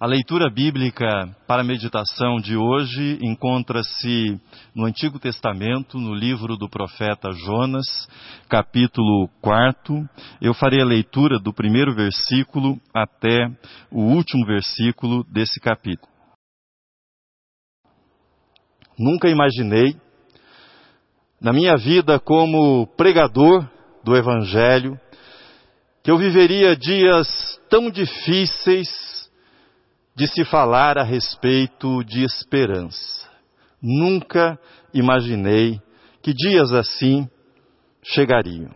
A leitura bíblica para a meditação de hoje encontra-se no Antigo Testamento, no livro do profeta Jonas, capítulo 4. Eu farei a leitura do primeiro versículo até o último versículo desse capítulo. Nunca imaginei, na minha vida como pregador do Evangelho, que eu viveria dias tão difíceis de se falar a respeito de esperança. Nunca imaginei que dias assim chegariam.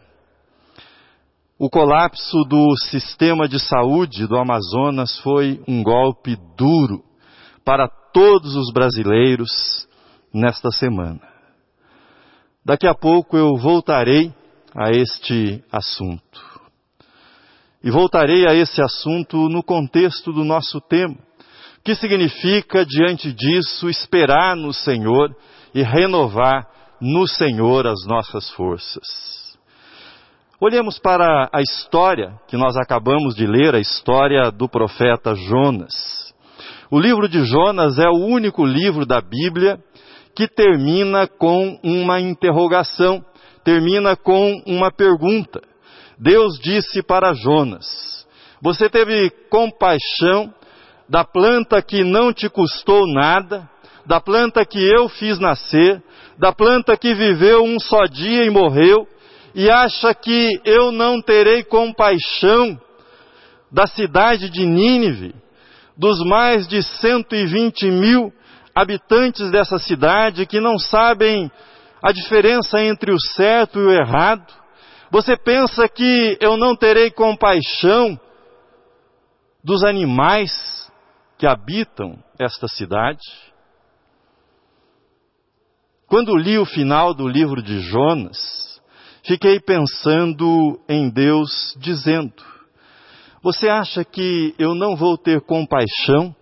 O colapso do sistema de saúde do Amazonas foi um golpe duro para todos os brasileiros nesta semana. Daqui a pouco eu voltarei a este assunto. E voltarei a esse assunto no contexto do nosso tema que significa, diante disso, esperar no Senhor e renovar no Senhor as nossas forças. Olhemos para a história que nós acabamos de ler, a história do profeta Jonas. O livro de Jonas é o único livro da Bíblia que termina com uma interrogação, termina com uma pergunta. Deus disse para Jonas: Você teve compaixão da planta que não te custou nada, da planta que eu fiz nascer, da planta que viveu um só dia e morreu, e acha que eu não terei compaixão da cidade de Nínive, dos mais de 120 mil habitantes dessa cidade que não sabem a diferença entre o certo e o errado? Você pensa que eu não terei compaixão dos animais que habitam esta cidade. Quando li o final do livro de Jonas, fiquei pensando em Deus dizendo: Você acha que eu não vou ter compaixão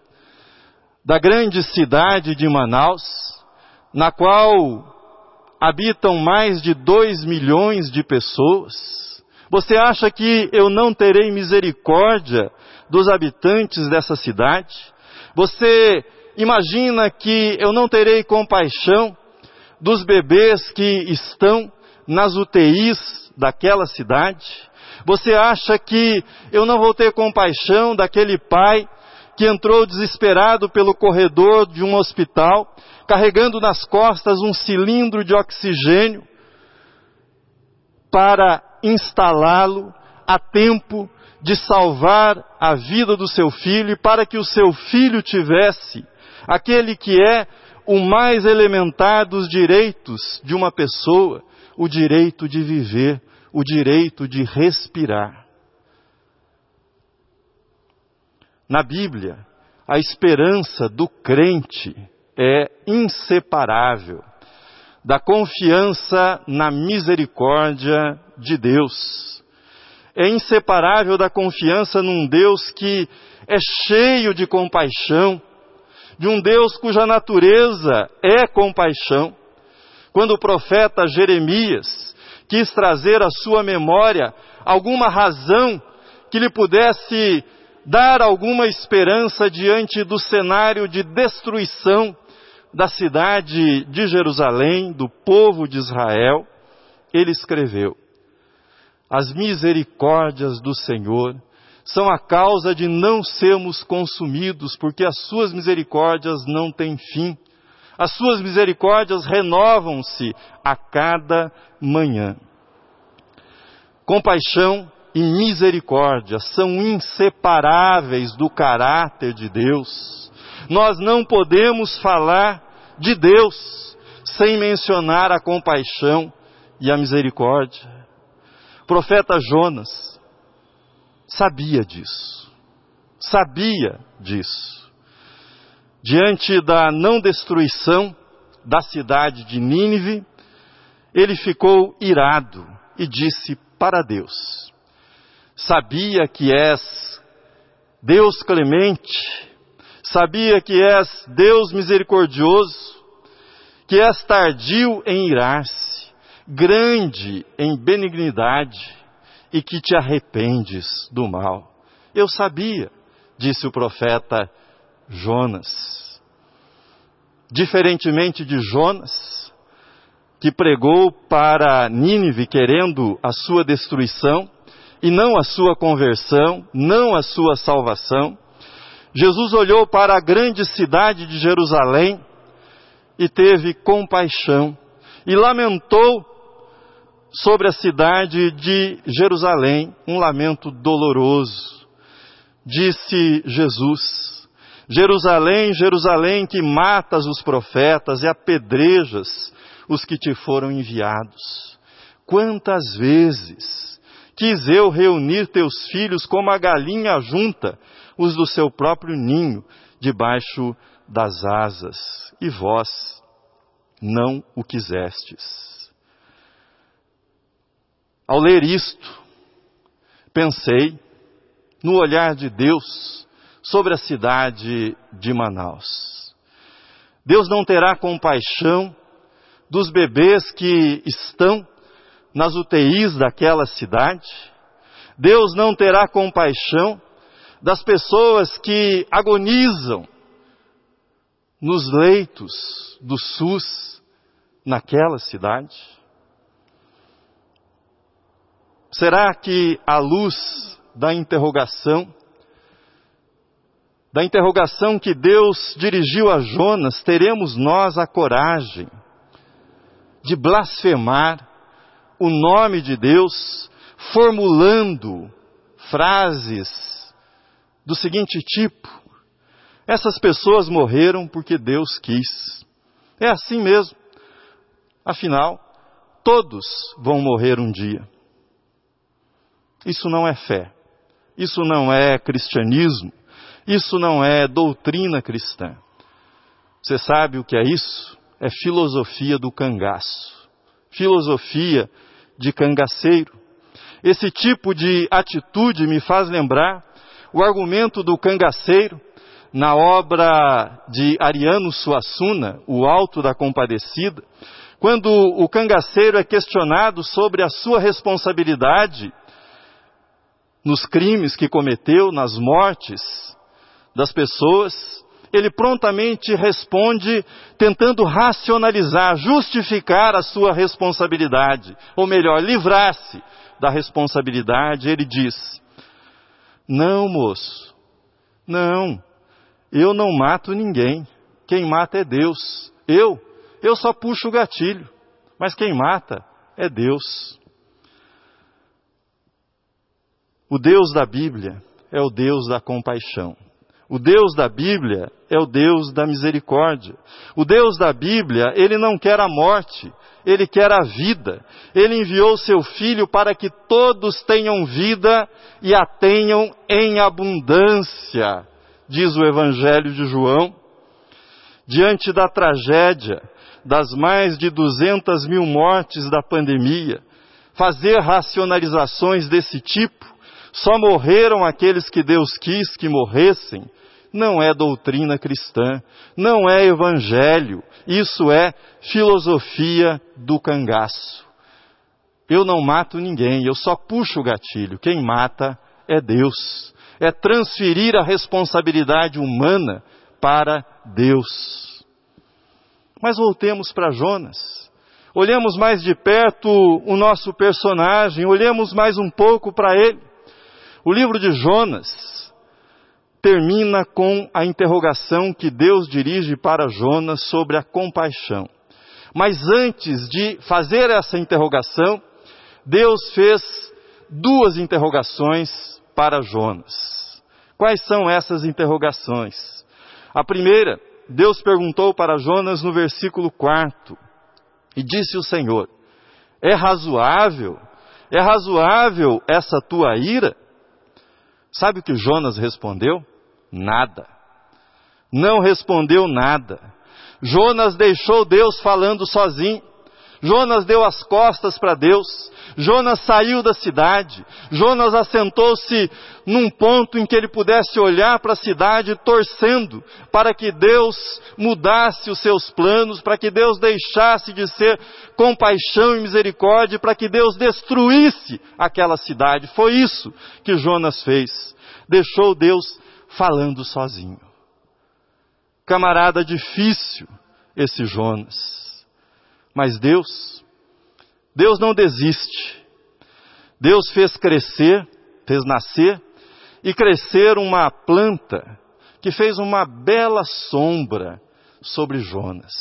da grande cidade de Manaus, na qual habitam mais de dois milhões de pessoas? Você acha que eu não terei misericórdia dos habitantes dessa cidade? Você imagina que eu não terei compaixão dos bebês que estão nas UTIs daquela cidade? Você acha que eu não vou ter compaixão daquele pai que entrou desesperado pelo corredor de um hospital, carregando nas costas um cilindro de oxigênio para instalá-lo a tempo de salvar a vida do seu filho e para que o seu filho tivesse aquele que é o mais elementar dos direitos de uma pessoa, o direito de viver, o direito de respirar. Na Bíblia, a esperança do crente é inseparável da confiança na misericórdia de Deus é inseparável da confiança num Deus que é cheio de compaixão, de um Deus cuja natureza é compaixão. Quando o profeta Jeremias quis trazer à sua memória alguma razão que lhe pudesse dar alguma esperança diante do cenário de destruição da cidade de Jerusalém, do povo de Israel, ele escreveu: as misericórdias do Senhor são a causa de não sermos consumidos, porque as suas misericórdias não têm fim. As suas misericórdias renovam-se a cada manhã. Compaixão e misericórdia são inseparáveis do caráter de Deus. Nós não podemos falar de Deus sem mencionar a compaixão e a misericórdia profeta Jonas sabia disso. Sabia disso. Diante da não destruição da cidade de Nínive, ele ficou irado e disse para Deus: Sabia que és Deus clemente, sabia que és Deus misericordioso, que és tardio em irar-se grande em benignidade e que te arrependes do mal. Eu sabia, disse o profeta Jonas. Diferentemente de Jonas, que pregou para Nínive querendo a sua destruição e não a sua conversão, não a sua salvação, Jesus olhou para a grande cidade de Jerusalém e teve compaixão e lamentou sobre a cidade de Jerusalém, um lamento doloroso. Disse Jesus: Jerusalém, Jerusalém, que matas os profetas e apedrejas os que te foram enviados. Quantas vezes quis eu reunir teus filhos como a galinha junta os do seu próprio ninho debaixo das asas, e vós não o quisestes. Ao ler isto, pensei no olhar de Deus sobre a cidade de Manaus. Deus não terá compaixão dos bebês que estão nas UTIs daquela cidade. Deus não terá compaixão das pessoas que agonizam nos leitos do SUS naquela cidade? Será que à luz da interrogação, da interrogação que Deus dirigiu a Jonas, teremos nós a coragem de blasfemar o nome de Deus, formulando frases do seguinte tipo: essas pessoas morreram porque Deus quis. É assim mesmo. Afinal, todos vão morrer um dia. Isso não é fé. Isso não é cristianismo. Isso não é doutrina cristã. Você sabe o que é isso? É filosofia do cangaço. Filosofia de cangaceiro. Esse tipo de atitude me faz lembrar o argumento do cangaceiro na obra de Ariano Suassuna, O Alto da Compadecida, quando o cangaceiro é questionado sobre a sua responsabilidade nos crimes que cometeu, nas mortes das pessoas, ele prontamente responde tentando racionalizar, justificar a sua responsabilidade, ou melhor, livrar-se da responsabilidade. Ele diz: Não, moço, não, eu não mato ninguém. Quem mata é Deus. Eu, eu só puxo o gatilho. Mas quem mata é Deus. O Deus da Bíblia é o Deus da compaixão. O Deus da Bíblia é o Deus da misericórdia. O Deus da Bíblia, ele não quer a morte, ele quer a vida. Ele enviou seu filho para que todos tenham vida e a tenham em abundância diz o Evangelho de João, diante da tragédia das mais de 200 mil mortes da pandemia, fazer racionalizações desse tipo, só morreram aqueles que Deus quis que morressem, não é doutrina cristã, não é evangelho, isso é filosofia do cangaço. Eu não mato ninguém, eu só puxo o gatilho, quem mata é Deus é transferir a responsabilidade humana para Deus. Mas voltemos para Jonas. Olhemos mais de perto o nosso personagem, olhemos mais um pouco para ele. O livro de Jonas termina com a interrogação que Deus dirige para Jonas sobre a compaixão. Mas antes de fazer essa interrogação, Deus fez duas interrogações para Jonas. Quais são essas interrogações? A primeira, Deus perguntou para Jonas no versículo 4, e disse o Senhor: É razoável? É razoável essa tua ira? Sabe o que Jonas respondeu? Nada. Não respondeu nada. Jonas deixou Deus falando sozinho. Jonas deu as costas para Deus. Jonas saiu da cidade. Jonas assentou-se num ponto em que ele pudesse olhar para a cidade torcendo para que Deus mudasse os seus planos, para que Deus deixasse de ser compaixão e misericórdia, para que Deus destruísse aquela cidade. Foi isso que Jonas fez. Deixou Deus falando sozinho. Camarada difícil esse Jonas. Mas Deus, Deus não desiste. Deus fez crescer, fez nascer e crescer uma planta que fez uma bela sombra sobre Jonas.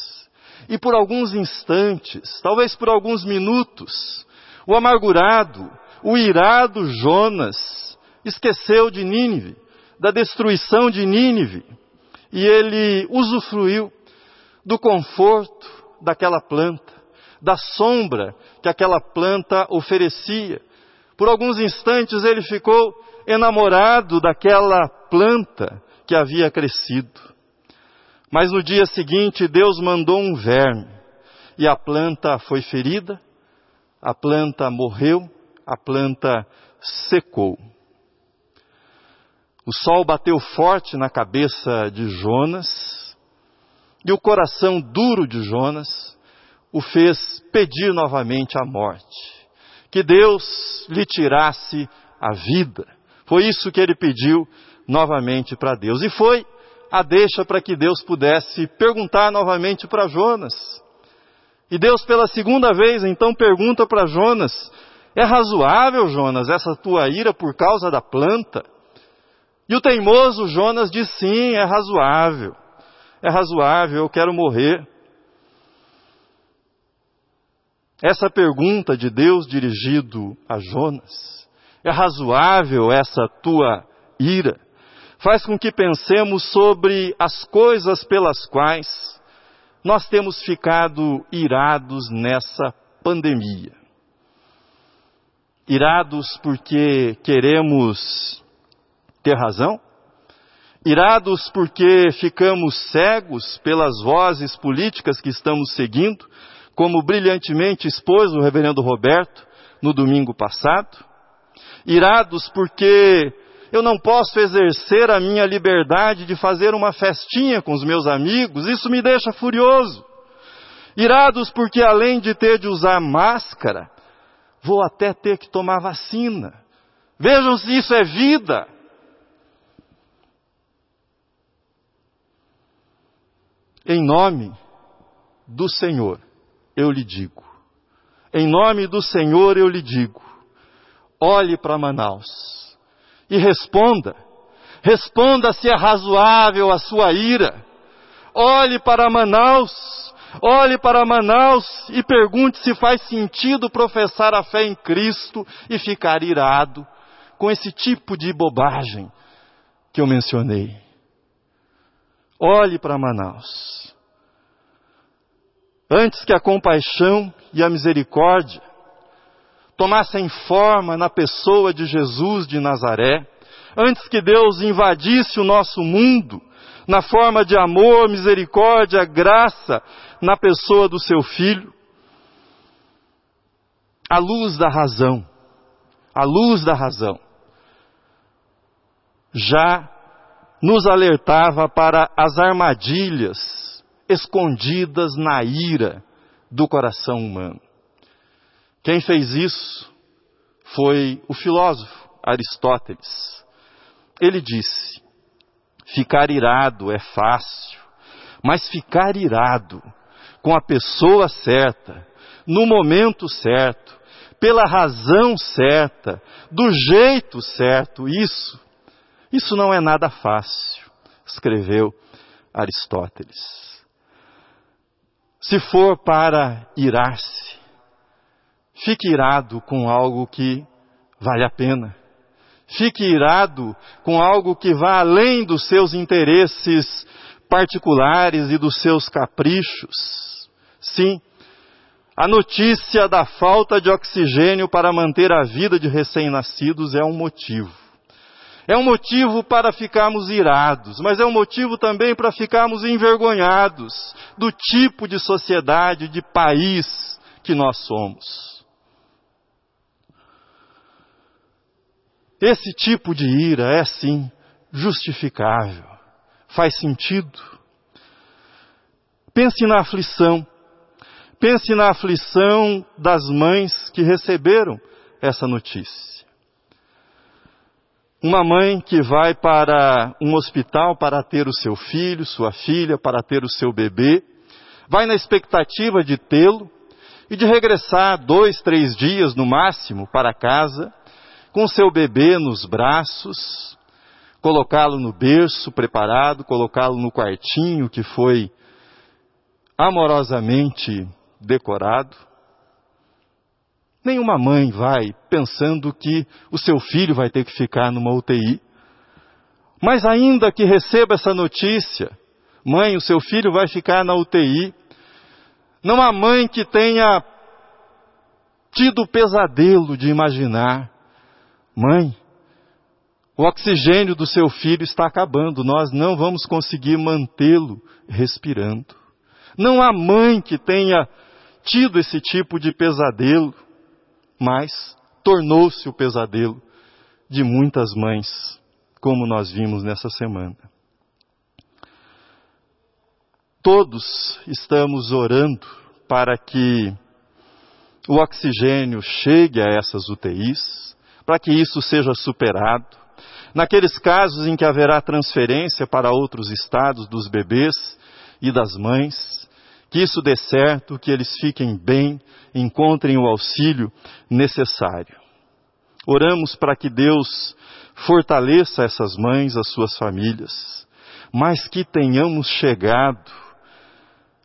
E por alguns instantes, talvez por alguns minutos, o amargurado, o irado Jonas esqueceu de Nínive, da destruição de Nínive, e ele usufruiu do conforto daquela planta, da sombra que aquela planta oferecia. Por alguns instantes ele ficou enamorado daquela planta que havia crescido. Mas no dia seguinte Deus mandou um verme e a planta foi ferida, a planta morreu, a planta secou. O sol bateu forte na cabeça de Jonas e o coração duro de Jonas o fez pedir novamente a morte. Que Deus lhe tirasse a vida. Foi isso que ele pediu novamente para Deus. E foi a deixa para que Deus pudesse perguntar novamente para Jonas. E Deus, pela segunda vez, então pergunta para Jonas: É razoável, Jonas, essa tua ira por causa da planta? E o teimoso Jonas diz: Sim, é razoável. É razoável, eu quero morrer. Essa pergunta de Deus dirigido a Jonas: É razoável essa tua ira? faz com que pensemos sobre as coisas pelas quais nós temos ficado irados nessa pandemia. Irados porque queremos ter razão? Irados porque ficamos cegos pelas vozes políticas que estamos seguindo, como brilhantemente expôs o reverendo Roberto no domingo passado? Irados porque eu não posso exercer a minha liberdade de fazer uma festinha com os meus amigos, isso me deixa furioso. Irados porque além de ter de usar máscara, vou até ter que tomar vacina. Vejam se isso é vida. Em nome do Senhor, eu lhe digo. Em nome do Senhor, eu lhe digo. Olhe para Manaus e responda. Responda se é razoável a sua ira. Olhe para Manaus, olhe para Manaus e pergunte se faz sentido professar a fé em Cristo e ficar irado com esse tipo de bobagem que eu mencionei. Olhe para Manaus. Antes que a compaixão e a misericórdia tomassem forma na pessoa de Jesus de Nazaré, antes que Deus invadisse o nosso mundo, na forma de amor, misericórdia, graça, na pessoa do seu filho, a luz da razão, a luz da razão, já nos alertava para as armadilhas escondidas na ira do coração humano. Quem fez isso foi o filósofo Aristóteles. Ele disse: ficar irado é fácil, mas ficar irado com a pessoa certa, no momento certo, pela razão certa, do jeito certo, isso, isso não é nada fácil, escreveu Aristóteles. Se for para irar-se, Fique irado com algo que vale a pena. Fique irado com algo que vá além dos seus interesses particulares e dos seus caprichos. Sim, a notícia da falta de oxigênio para manter a vida de recém-nascidos é um motivo. É um motivo para ficarmos irados, mas é um motivo também para ficarmos envergonhados do tipo de sociedade, de país que nós somos. Esse tipo de ira é sim justificável, faz sentido. Pense na aflição, pense na aflição das mães que receberam essa notícia. Uma mãe que vai para um hospital para ter o seu filho, sua filha, para ter o seu bebê, vai na expectativa de tê-lo e de regressar dois, três dias no máximo para casa, com seu bebê nos braços, colocá-lo no berço preparado, colocá-lo no quartinho que foi amorosamente decorado. Nenhuma mãe vai pensando que o seu filho vai ter que ficar numa UTI. Mas ainda que receba essa notícia, mãe, o seu filho vai ficar na UTI. Não há mãe que tenha tido o pesadelo de imaginar, mãe, o oxigênio do seu filho está acabando, nós não vamos conseguir mantê-lo respirando. Não há mãe que tenha tido esse tipo de pesadelo mas tornou-se o pesadelo de muitas mães, como nós vimos nessa semana. Todos estamos orando para que o oxigênio chegue a essas UTIs, para que isso seja superado. Naqueles casos em que haverá transferência para outros estados dos bebês e das mães, que isso dê certo, que eles fiquem bem, encontrem o auxílio necessário. Oramos para que Deus fortaleça essas mães, as suas famílias, mas que tenhamos chegado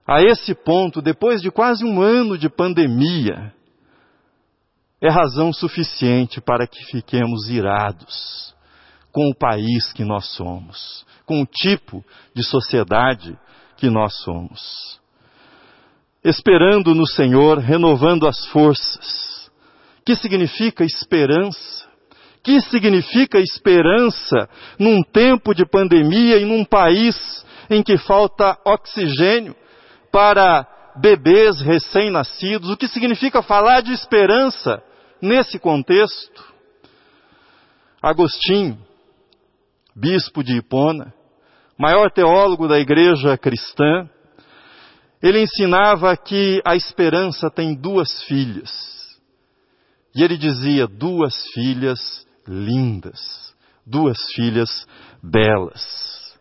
a esse ponto, depois de quase um ano de pandemia, é razão suficiente para que fiquemos irados com o país que nós somos, com o tipo de sociedade que nós somos esperando no Senhor, renovando as forças. Que significa esperança? Que significa esperança num tempo de pandemia e num país em que falta oxigênio para bebês recém-nascidos? O que significa falar de esperança nesse contexto? Agostinho, bispo de Hipona, maior teólogo da igreja cristã, ele ensinava que a esperança tem duas filhas. E ele dizia: duas filhas lindas, duas filhas belas.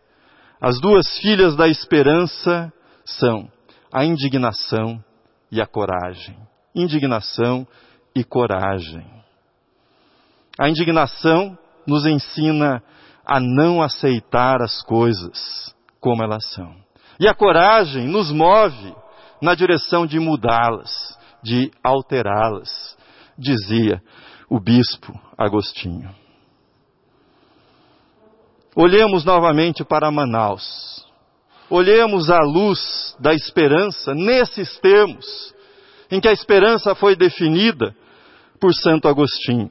As duas filhas da esperança são a indignação e a coragem. Indignação e coragem. A indignação nos ensina a não aceitar as coisas como elas são. E a coragem nos move na direção de mudá-las, de alterá-las, dizia o bispo Agostinho. Olhemos novamente para Manaus. Olhemos a luz da esperança nesses termos, em que a esperança foi definida por Santo Agostinho.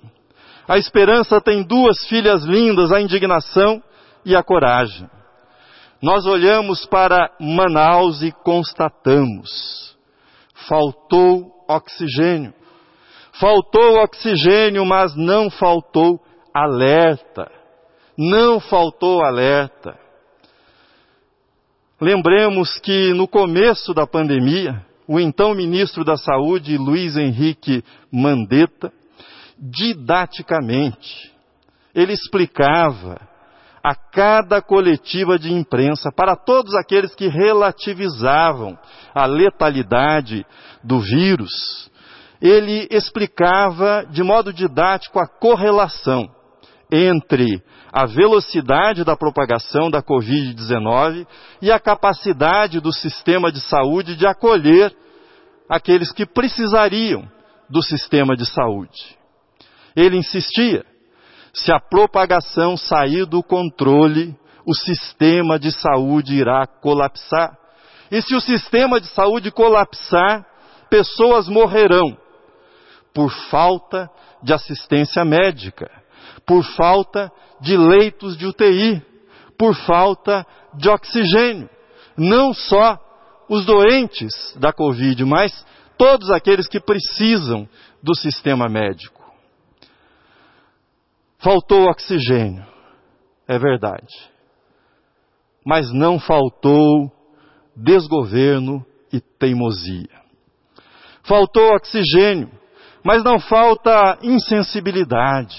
A esperança tem duas filhas lindas, a indignação e a coragem nós olhamos para Manaus e constatamos: faltou oxigênio. Faltou oxigênio, mas não faltou alerta. Não faltou alerta. Lembremos que no começo da pandemia, o então ministro da Saúde, Luiz Henrique Mandetta, didaticamente, ele explicava a cada coletiva de imprensa, para todos aqueles que relativizavam a letalidade do vírus, ele explicava de modo didático a correlação entre a velocidade da propagação da Covid-19 e a capacidade do sistema de saúde de acolher aqueles que precisariam do sistema de saúde. Ele insistia se a propagação sair do controle, o sistema de saúde irá colapsar. E se o sistema de saúde colapsar, pessoas morrerão por falta de assistência médica, por falta de leitos de UTI, por falta de oxigênio. Não só os doentes da Covid, mas todos aqueles que precisam do sistema médico. Faltou oxigênio, é verdade. Mas não faltou desgoverno e teimosia. Faltou oxigênio, mas não falta insensibilidade.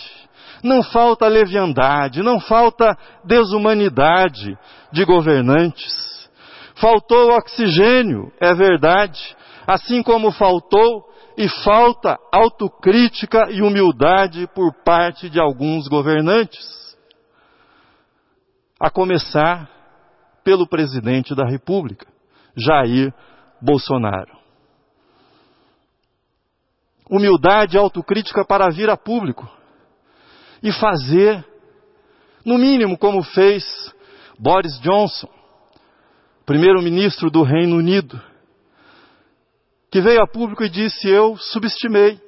Não falta leviandade, não falta desumanidade de governantes. Faltou oxigênio, é verdade, assim como faltou e falta autocrítica e humildade por parte de alguns governantes. A começar pelo presidente da República, Jair Bolsonaro. Humildade e autocrítica para vir a público e fazer, no mínimo, como fez Boris Johnson, primeiro-ministro do Reino Unido, que veio a público e disse: Eu subestimei,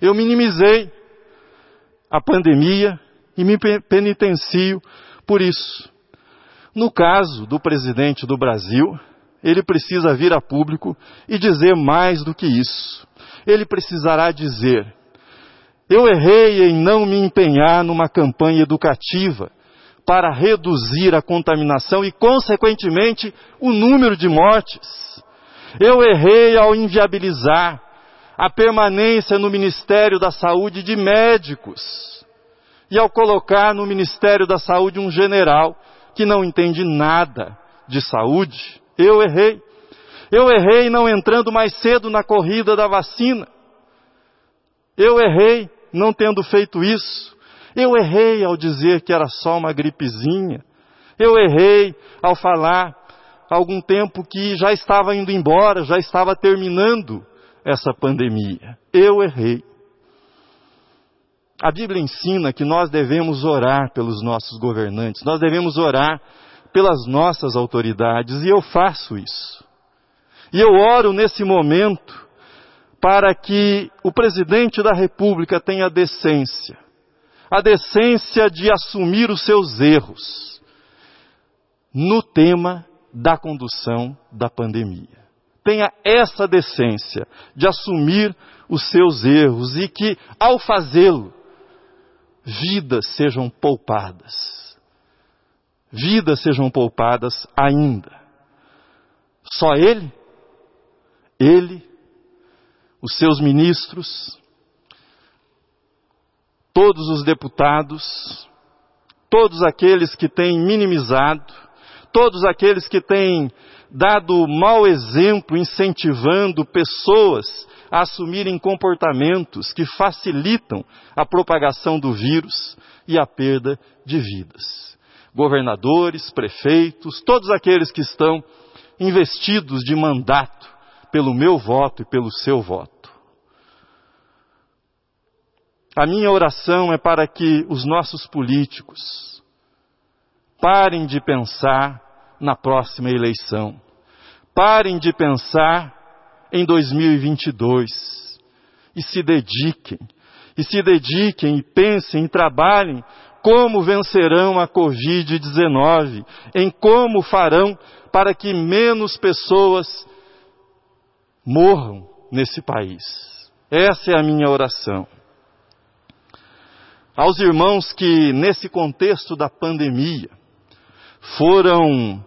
eu minimizei a pandemia e me penitencio por isso. No caso do presidente do Brasil, ele precisa vir a público e dizer mais do que isso. Ele precisará dizer: Eu errei em não me empenhar numa campanha educativa para reduzir a contaminação e, consequentemente, o número de mortes. Eu errei ao inviabilizar a permanência no Ministério da Saúde de médicos e ao colocar no Ministério da Saúde um general que não entende nada de saúde. Eu errei. Eu errei não entrando mais cedo na corrida da vacina. Eu errei não tendo feito isso. Eu errei ao dizer que era só uma gripezinha. Eu errei ao falar algum tempo que já estava indo embora, já estava terminando essa pandemia. Eu errei. A Bíblia ensina que nós devemos orar pelos nossos governantes, nós devemos orar pelas nossas autoridades, e eu faço isso. E eu oro nesse momento para que o presidente da República tenha decência a decência de assumir os seus erros no tema da condução da pandemia. Tenha essa decência de assumir os seus erros e que, ao fazê-lo, vidas sejam poupadas. Vidas sejam poupadas ainda. Só ele, ele, os seus ministros, todos os deputados, todos aqueles que têm minimizado, todos aqueles que têm dado mau exemplo, incentivando pessoas a assumirem comportamentos que facilitam a propagação do vírus e a perda de vidas. Governadores, prefeitos, todos aqueles que estão investidos de mandato pelo meu voto e pelo seu voto. A minha oração é para que os nossos políticos parem de pensar na próxima eleição. Parem de pensar em 2022 e se dediquem. E se dediquem e pensem e trabalhem como vencerão a Covid-19, em como farão para que menos pessoas morram nesse país. Essa é a minha oração aos irmãos que, nesse contexto da pandemia, foram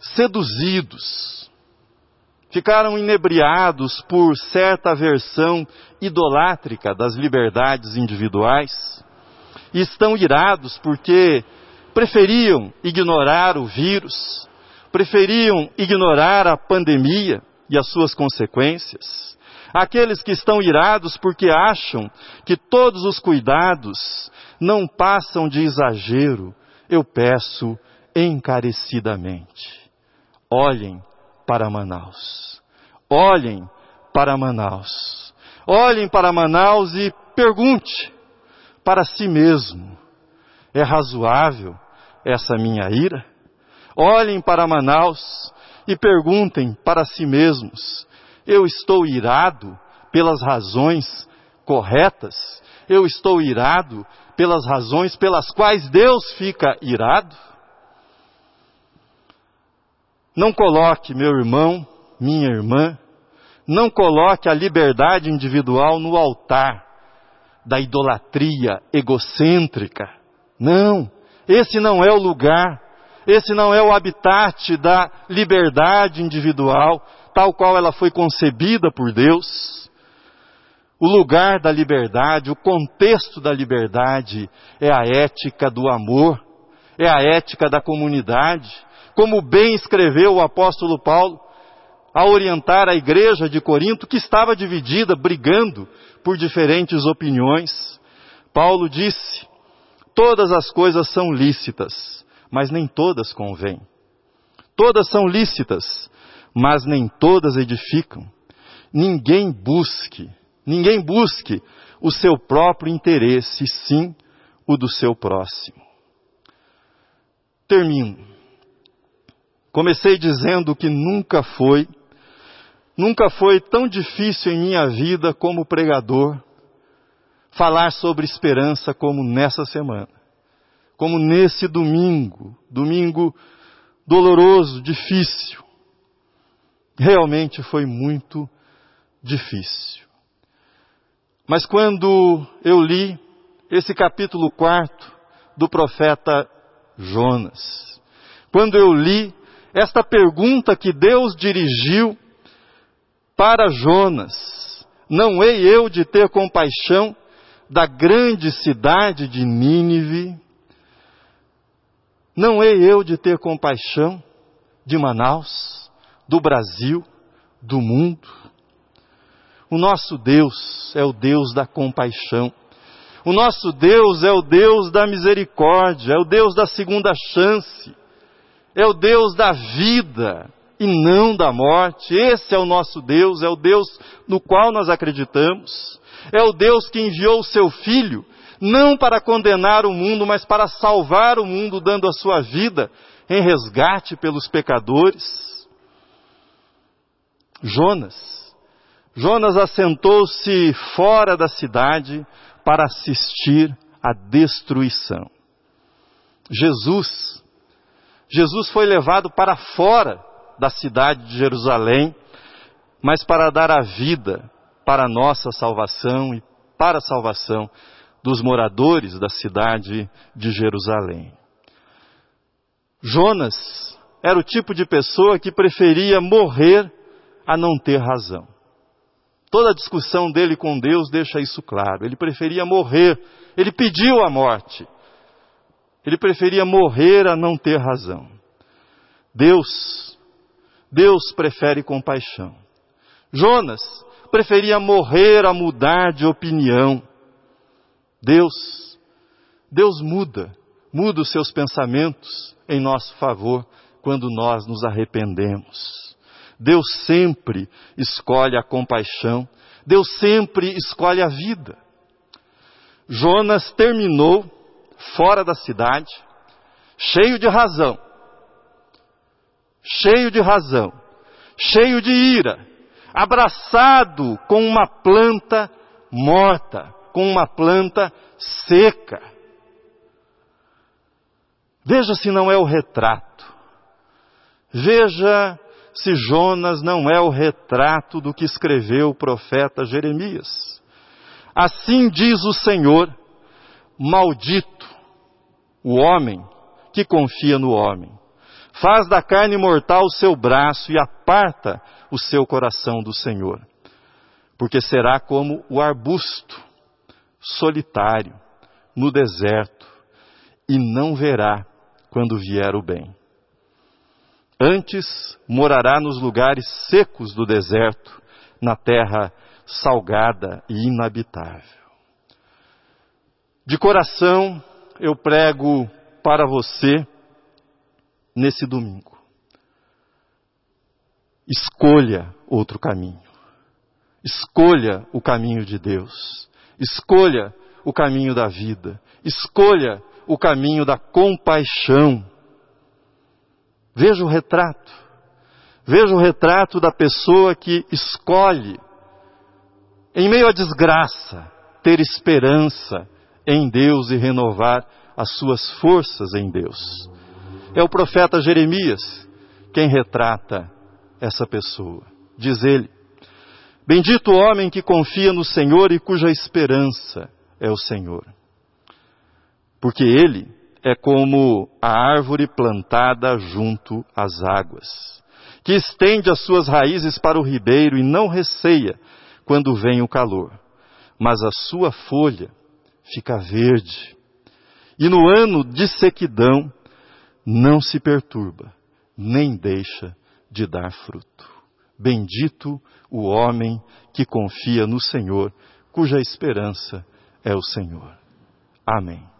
seduzidos, ficaram inebriados por certa versão idolátrica das liberdades individuais, e estão irados porque preferiam ignorar o vírus, preferiam ignorar a pandemia e as suas consequências, Aqueles que estão irados porque acham que todos os cuidados não passam de exagero, eu peço encarecidamente. Olhem para Manaus. Olhem para Manaus. Olhem para Manaus e pergunte para si mesmo: é razoável essa minha ira? Olhem para Manaus e perguntem para si mesmos: eu estou irado pelas razões corretas? Eu estou irado pelas razões pelas quais Deus fica irado? Não coloque, meu irmão, minha irmã, não coloque a liberdade individual no altar da idolatria egocêntrica. Não, esse não é o lugar, esse não é o habitat da liberdade individual tal qual ela foi concebida por Deus. O lugar da liberdade, o contexto da liberdade é a ética do amor, é a ética da comunidade. Como bem escreveu o apóstolo Paulo, a orientar a igreja de Corinto, que estava dividida, brigando por diferentes opiniões. Paulo disse: Todas as coisas são lícitas, mas nem todas convêm. Todas são lícitas, mas nem todas edificam. Ninguém busque, ninguém busque o seu próprio interesse, sim o do seu próximo. Termino. Comecei dizendo que nunca foi, nunca foi tão difícil em minha vida como pregador falar sobre esperança como nessa semana, como nesse domingo, domingo doloroso, difícil. Realmente foi muito difícil. Mas quando eu li esse capítulo quarto do profeta Jonas, quando eu li esta pergunta que Deus dirigiu para Jonas, não hei eu de ter compaixão da grande cidade de Nínive, não hei eu de ter compaixão de Manaus, do Brasil, do mundo. O nosso Deus é o Deus da compaixão. O nosso Deus é o Deus da misericórdia, é o Deus da segunda chance, é o Deus da vida e não da morte. Esse é o nosso Deus, é o Deus no qual nós acreditamos. É o Deus que enviou o seu Filho, não para condenar o mundo, mas para salvar o mundo, dando a sua vida em resgate pelos pecadores. Jonas. Jonas assentou-se fora da cidade para assistir à destruição. Jesus. Jesus foi levado para fora da cidade de Jerusalém, mas para dar a vida para a nossa salvação e para a salvação dos moradores da cidade de Jerusalém. Jonas era o tipo de pessoa que preferia morrer a não ter razão. Toda a discussão dele com Deus deixa isso claro. Ele preferia morrer, ele pediu a morte. Ele preferia morrer a não ter razão. Deus, Deus prefere compaixão. Jonas preferia morrer a mudar de opinião. Deus, Deus muda, muda os seus pensamentos em nosso favor quando nós nos arrependemos. Deus sempre escolhe a compaixão, Deus sempre escolhe a vida. Jonas terminou fora da cidade, cheio de razão, cheio de razão, cheio de ira, abraçado com uma planta morta, com uma planta seca. Veja se não é o retrato. Veja se Jonas não é o retrato do que escreveu o profeta Jeremias. Assim diz o Senhor: Maldito o homem que confia no homem. Faz da carne mortal o seu braço e aparta o seu coração do Senhor. Porque será como o arbusto solitário no deserto e não verá quando vier o bem. Antes morará nos lugares secos do deserto, na terra salgada e inabitável. De coração, eu prego para você nesse domingo. Escolha outro caminho. Escolha o caminho de Deus. Escolha o caminho da vida. Escolha o caminho da compaixão. Veja o retrato. Veja o retrato da pessoa que escolhe, em meio à desgraça, ter esperança em Deus e renovar as suas forças em Deus. É o profeta Jeremias quem retrata essa pessoa. Diz ele: Bendito o homem que confia no Senhor e cuja esperança é o Senhor. Porque ele é como a árvore plantada junto às águas, que estende as suas raízes para o ribeiro e não receia quando vem o calor, mas a sua folha fica verde. E no ano de sequidão não se perturba, nem deixa de dar fruto. Bendito o homem que confia no Senhor, cuja esperança é o Senhor. Amém.